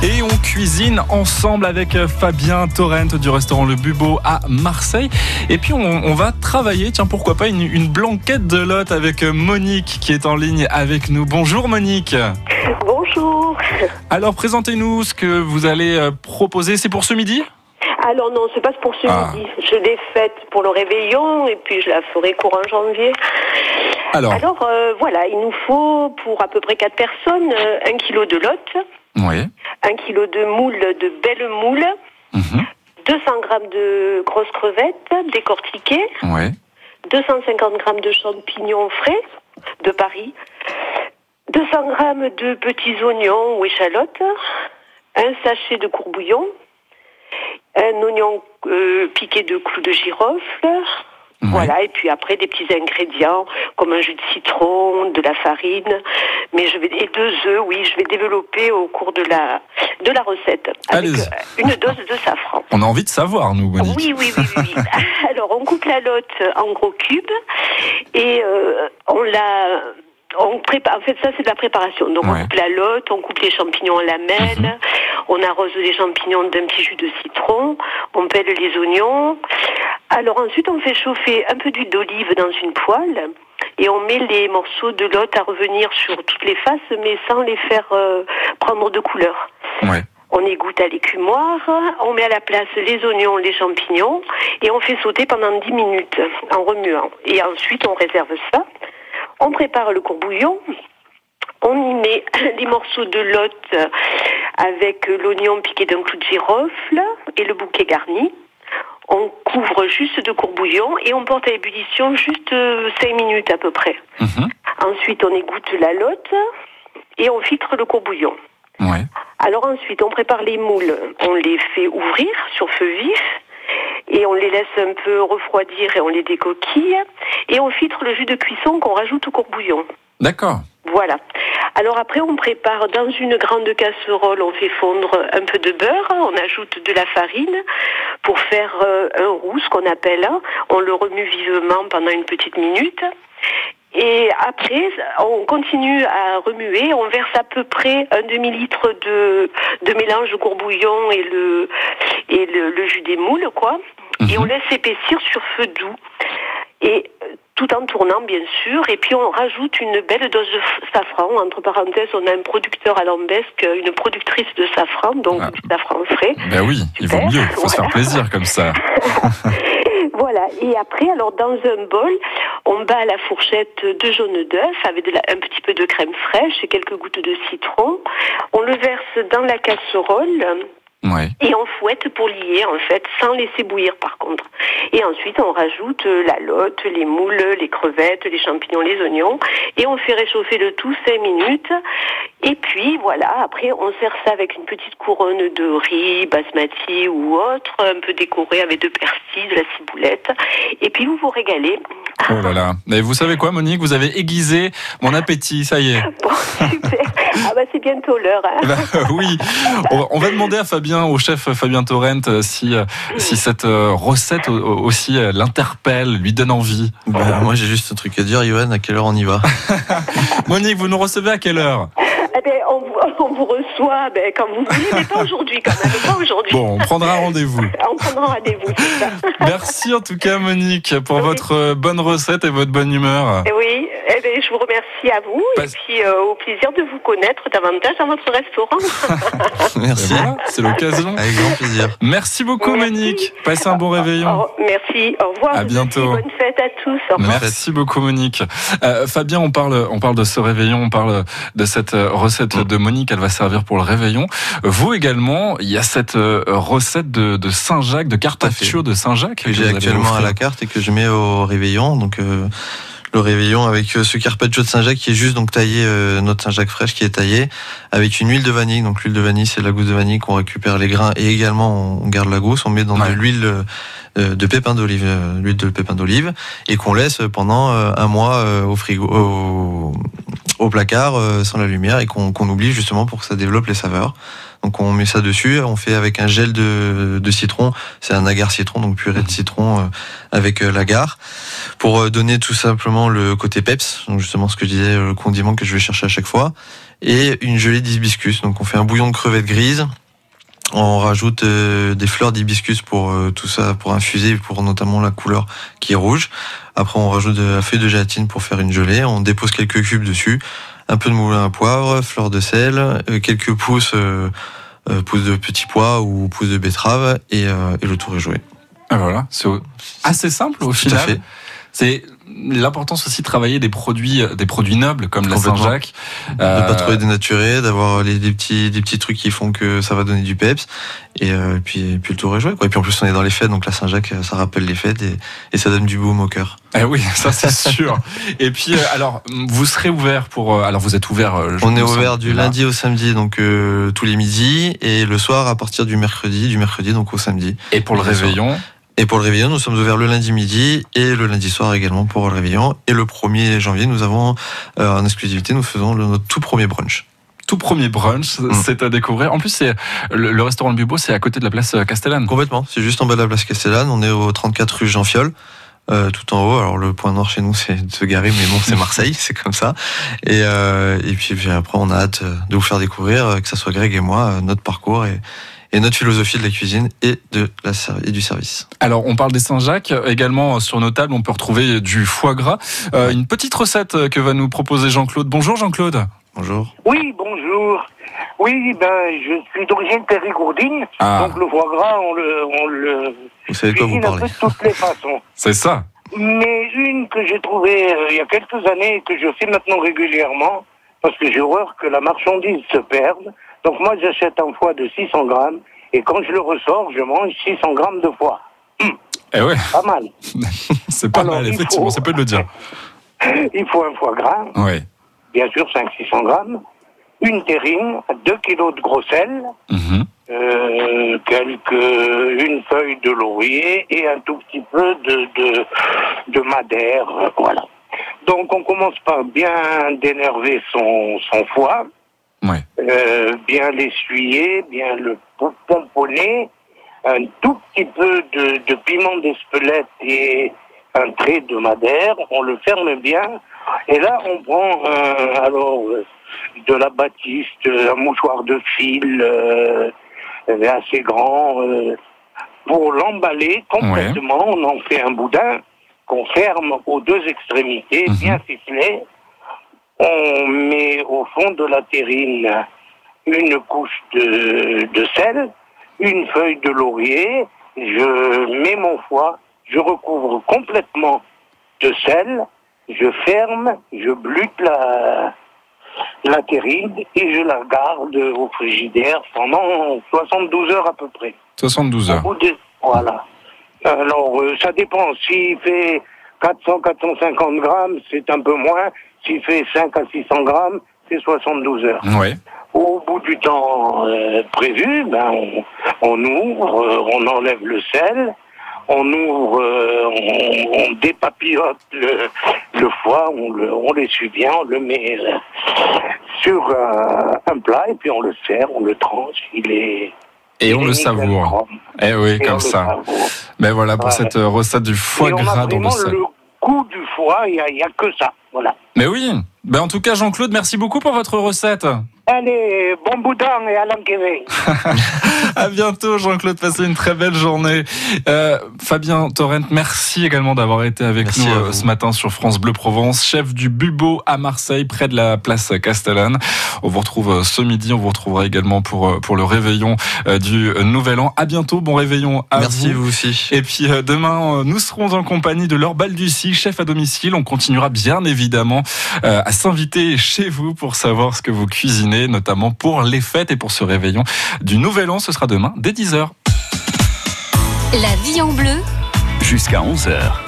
Et on cuisine ensemble avec euh, Fabien Torrent du restaurant Le Bubo à Marseille. Et puis on, va travailler, tiens pourquoi pas, une, une, blanquette de lot avec euh, Monique qui est en ligne avec nous. Bonjour Monique. Bonjour. Alors présentez-nous ce que vous allez euh, proposer. C'est pour ce midi? Alors non, c'est pas pour ce ah. midi. Je l'ai faite pour le réveillon et puis je la ferai courant janvier. Alors, voilà, il nous faut pour à peu près 4 personnes un kilo de lot. Oui. Un kilo de moules, de belles moules. 200 mhm. grammes de grosses crevettes décortiquées. Oui. 250 grammes de champignons frais de Paris. 200 grammes de petits oignons ou échalotes. Un sachet de courbouillon. Un oignon euh, piqué de clous de girofle voilà, et puis après des petits ingrédients comme un jus de citron, de la farine, mais je vais et deux œufs, oui, je vais développer au cours de la de la recette avec euh, une dose de safran. On a envie de savoir, nous, Monique. Oui, oui, oui, oui. Alors, on coupe la lotte en gros cubes et euh, on la on prépare, en fait, ça c'est de la préparation. Donc on coupe la lotte, on coupe les champignons en lamelles, mhm. on arrose les champignons d'un petit jus de citron, on pèle les oignons. Alors ensuite on fait chauffer un peu d'huile d'olive dans une poêle et on met les morceaux de lotte à revenir sur toutes les faces, mais sans les faire euh, prendre de couleur. On égoutte à l'écumoire, on met à la place les oignons, les champignons, et on fait sauter pendant 10 minutes en remuant. Et ensuite, on réserve ça. On prépare le courbouillon. On y met les morceaux de lotte avec l'oignon piqué d'un clou de girofle et le bouquet garni. On couvre juste de courbouillon et on porte à ébullition juste 5 euh, minutes à peu près. Mhm. Ensuite, on égoutte la lotte et on filtre le courbouillon. Alors ensuite, on prépare les moules. On les fait ouvrir sur feu vif et on les laisse un peu refroidir et on les décoquille et on filtre le jus de cuisson qu'on rajoute au courbouillon. D'accord. Voilà. Alors après, on prépare dans une grande casserole, on fait fondre un peu de beurre, on ajoute de la farine pour faire euh, un roux, ce qu'on appelle. On le remue vivement pendant une petite minute. Et après, on continue à remuer. On verse à peu près un demi-litre de, de mélange de courbouillon et le, et le, jus des moules, quoi. Et on mhm. laisse épaissir sur feu doux. Et tout en tournant, bien sûr. Et puis, on rajoute une belle dose de safran. Entre parenthèses, on a un producteur à Lambesque, une productrice de safran, donc ah. safran frais. Ben oui, il vaut mieux. Il faut se faire plaisir comme ça. voilà. Et après, alors, dans un bol, on bat la fourchette de jaune d'œuf avec un petit peu de crème fraîche et quelques gouttes de citron. On le verse dans la casserole et on fouette pour lier, en fait, sans laisser bouillir par contre. Et ensuite, on rajoute euh, la lotte, les moules, les crevettes, les champignons, les oignons. Et on fait réchauffer le tout 5 minutes. Et puis, voilà, après, on sert ça avec une petite couronne de riz, basmati ou autre, un peu décoré avec de persil, de la ciboulette. Et puis, vous vous régalez. Oh là là. Mais vous savez quoi, Monique? Vous avez aiguisé mon appétit, ça y est. Bon, super. Ah bah c'est bientôt l'heure. Hein. Bah, oui. On va demander à Fabien, au chef Fabien Torrent, euh, si, euh, si cette euh, recette aussi l'interpelle, lui donne envie. Bah, moi j'ai juste un truc à dire, Yoann, à quelle heure on y va? Monique, vous nous recevez à quelle heure? Eh ben, on, on, vous reçoit ben, quand vous voulez, mais pas aujourd'hui quand même, pas aujourd'hui. Bon, on prendra rendez-vous. on prendra rendez-vous, Merci en tout cas Monique pour votre bonne recette et votre bonne humeur. Oui, eh ben, je vous remercie à vous et puis euh, au plaisir de vous connaître davantage dans votre restaurant. merci, c'est l'occasion. Avec grand plaisir. Merci beaucoup Monique. Passez un bon réveillon. merci, au revoir. À bientôt. Bonne fête à tous. Merci beaucoup Monique. Euh, Fabien, on parle, on parle de ce réveillon, on parle de cette euh, recette de Monique, elle va servir pour le réveillon. Vous également, il y a cette recette de, Saint-Jacques, de carpaccio de Saint-Jacques que, j'ai actuellement à la carte et que je mets au réveillon. Donc le réveillon avec euh, ce carpaccio de Saint-Jacques qui est juste donc taillé, euh, notre Saint-Jacques fraîche qui est taillé, avec une huile de vanille. Donc l'huile de vanille, c'est la gousse de vanille qu'on récupère les grains et également on garde la gousse. On met dans de l'huile euh, de pépins d'olive, l'huile de pépins d'olive, et qu'on laisse pendant un mois au frigo, au, placard, sans la lumière, et qu'on oublie justement pour que ça développe les saveurs. Donc on met ça dessus, on fait avec un gel de, de citron, c'est un agar citron, donc purée de citron euh, avec euh, l'agar, pour euh, donner tout simplement le côté peps, donc justement ce que je disais, le condiment que je vais chercher à chaque fois, et une gelée d'hibiscus. Donc on fait un bouillon de crevettes grises, on rajoute des fleurs d'hibiscus pour tout ça, pour infuser, pour notamment la couleur qui est rouge. Après, on rajoute de la feuille de gélatine pour faire une gelée. On dépose quelques cubes dessus, un peu de moulin à poivre, fleurs de sel, quelques pousses euh, pousse de petits pois ou pousse de betterave et, euh, et le tour est joué. Ah voilà, c'est assez simple au final. fait. C'est l'importance aussi de travailler des produits, des produits nobles comme la Saint-Jacques. Euh... De pas trop dénaturer, d'avoir des petits, des petits trucs qui font que ça va donner du peps. Et, euh, puis, puis le tour est joué. Quoi. Et puis en plus on est dans les fêtes, donc la Saint-Jacques ça rappelle les fêtes et, et ça donne du baume au cœur. Eh oui, ça c'est sûr. et puis euh, alors vous serez ouvert pour, euh, alors vous êtes ouvert. Euh, on est ouvert du lundi au samedi, donc tous les midis, et le soir à partir du mercredi, du mercredi donc au samedi. Et pour le réveillon. Et pour le réveillon, nous sommes ouverts le lundi midi et le lundi soir également pour le réveillon. Et le 1er janvier, nous avons euh, en exclusivité, nous faisons notre tout premier brunch tout premier brunch, mm. c'est à découvrir. En plus, c'est le, restaurant Bubo, c'est à côté de la place Castellane. Complètement, c'est juste en bas de la place Castellane. On est au 34 rue Jean Fiol. Euh, tout en haut. Alors le point nord chez nous, c'est de se garer, mais bon, c'est Marseille, c'est comme ça. Et, euh, et puis, puis, après, on a hâte de vous faire découvrir, que ce soit Greg et moi, notre parcours et, et notre philosophie de la cuisine et, de la, et du service. Alors, on parle des Saint-Jacques. Également, sur nos tables, on peut retrouver du foie gras. Euh, une petite recette que va nous proposer Jean-Claude. Bonjour Jean-Claude. Bonjour. Oui, bonjour. Oui, ben, je suis d'origine périgourdine. Ah. Donc, le foie gras, on le, on le vous savez quoi vous parlez. de toutes les façons. C'est ça. Mais une que j'ai trouvée euh, il y a quelques années et que je fais maintenant régulièrement, parce que j'ai horreur que la marchandise se perde, donc moi, j'achète un foie de 600 grammes et quand je le ressors, je mange 600 grammes de foie. Hum. Eh ouais. Pas mal. c'est pas mal, effectivement, ça peut le dire. Il faut un foie gras. Oui. Bien sûr, 500-600 grammes. Une terrine, 2 kilos de gros sel. Mhm. Euh, quelques, une feuille de laurier et un tout petit peu de, de, de madère. Voilà. Donc on commence par bien d'énerver son, son foie. Euh, bien l'essuyer, bien le pomponner, un tout petit peu de, de piment d'Espelette et un trait de madère, on le ferme bien, et là on prend alors de la batiste, un mouchoir de fil euh, assez grand, euh, pour l'emballer complètement, on en fait un boudin qu'on ferme aux deux extrémités, mhm. bien ficelé, on met au fond de la terrine une couche de, de sel, une feuille de laurier, je mets mon foie, je recouvre complètement de sel, je ferme, je blute la, la terrine et je la garde au frigidaire pendant 72 heures à peu près. 72 heures. voilà. Alors, euh, ça dépend. S'il fait 400-450 grammes, c'est un peu moins. S'il fait 5 à 600 grammes, c'est 72 heures. Oui. Au bout du temps euh, prévu, ben on, ouvre, euh, on enlève le sel, on ouvre, euh, on, dépapillote le, le, foie, on, le, on l'essuie bien, on le met sur un plat et puis on le sert, on le tranche, il est... Et on le savoure. Eh oui, comme ça. Mais voilà pour cette recette du foie gras dans le sel. Le goût du foie, il n'y a, a, que ça. Voilà. Mais oui. Ben en tout cas, Jean-Claude, merci beaucoup pour votre recette. Allez, bon boudin et à l'enquête. à bientôt, Jean-Claude. Passez une très belle journée. Euh, Fabien Torrent, merci également d'avoir été avec nous euh, ce matin sur France Bleu Provence, chef du Bubo à Marseille, près de la place Castellane. On vous retrouve euh, ce midi. On vous retrouvera également pour pour le réveillon du Nouvel An. À bientôt. Bon réveillon à merci vous. aussi. Et puis demain, nous serons en compagnie de Laure Baldussi, chef à domicile. On continuera bien évidemment à s'inviter chez vous pour savoir ce que vous cuisinez notamment pour les fêtes et pour ce réveillon du Nouvel An. Ce sera demain dès 10h. La vie en bleu. Jusqu'à 11h.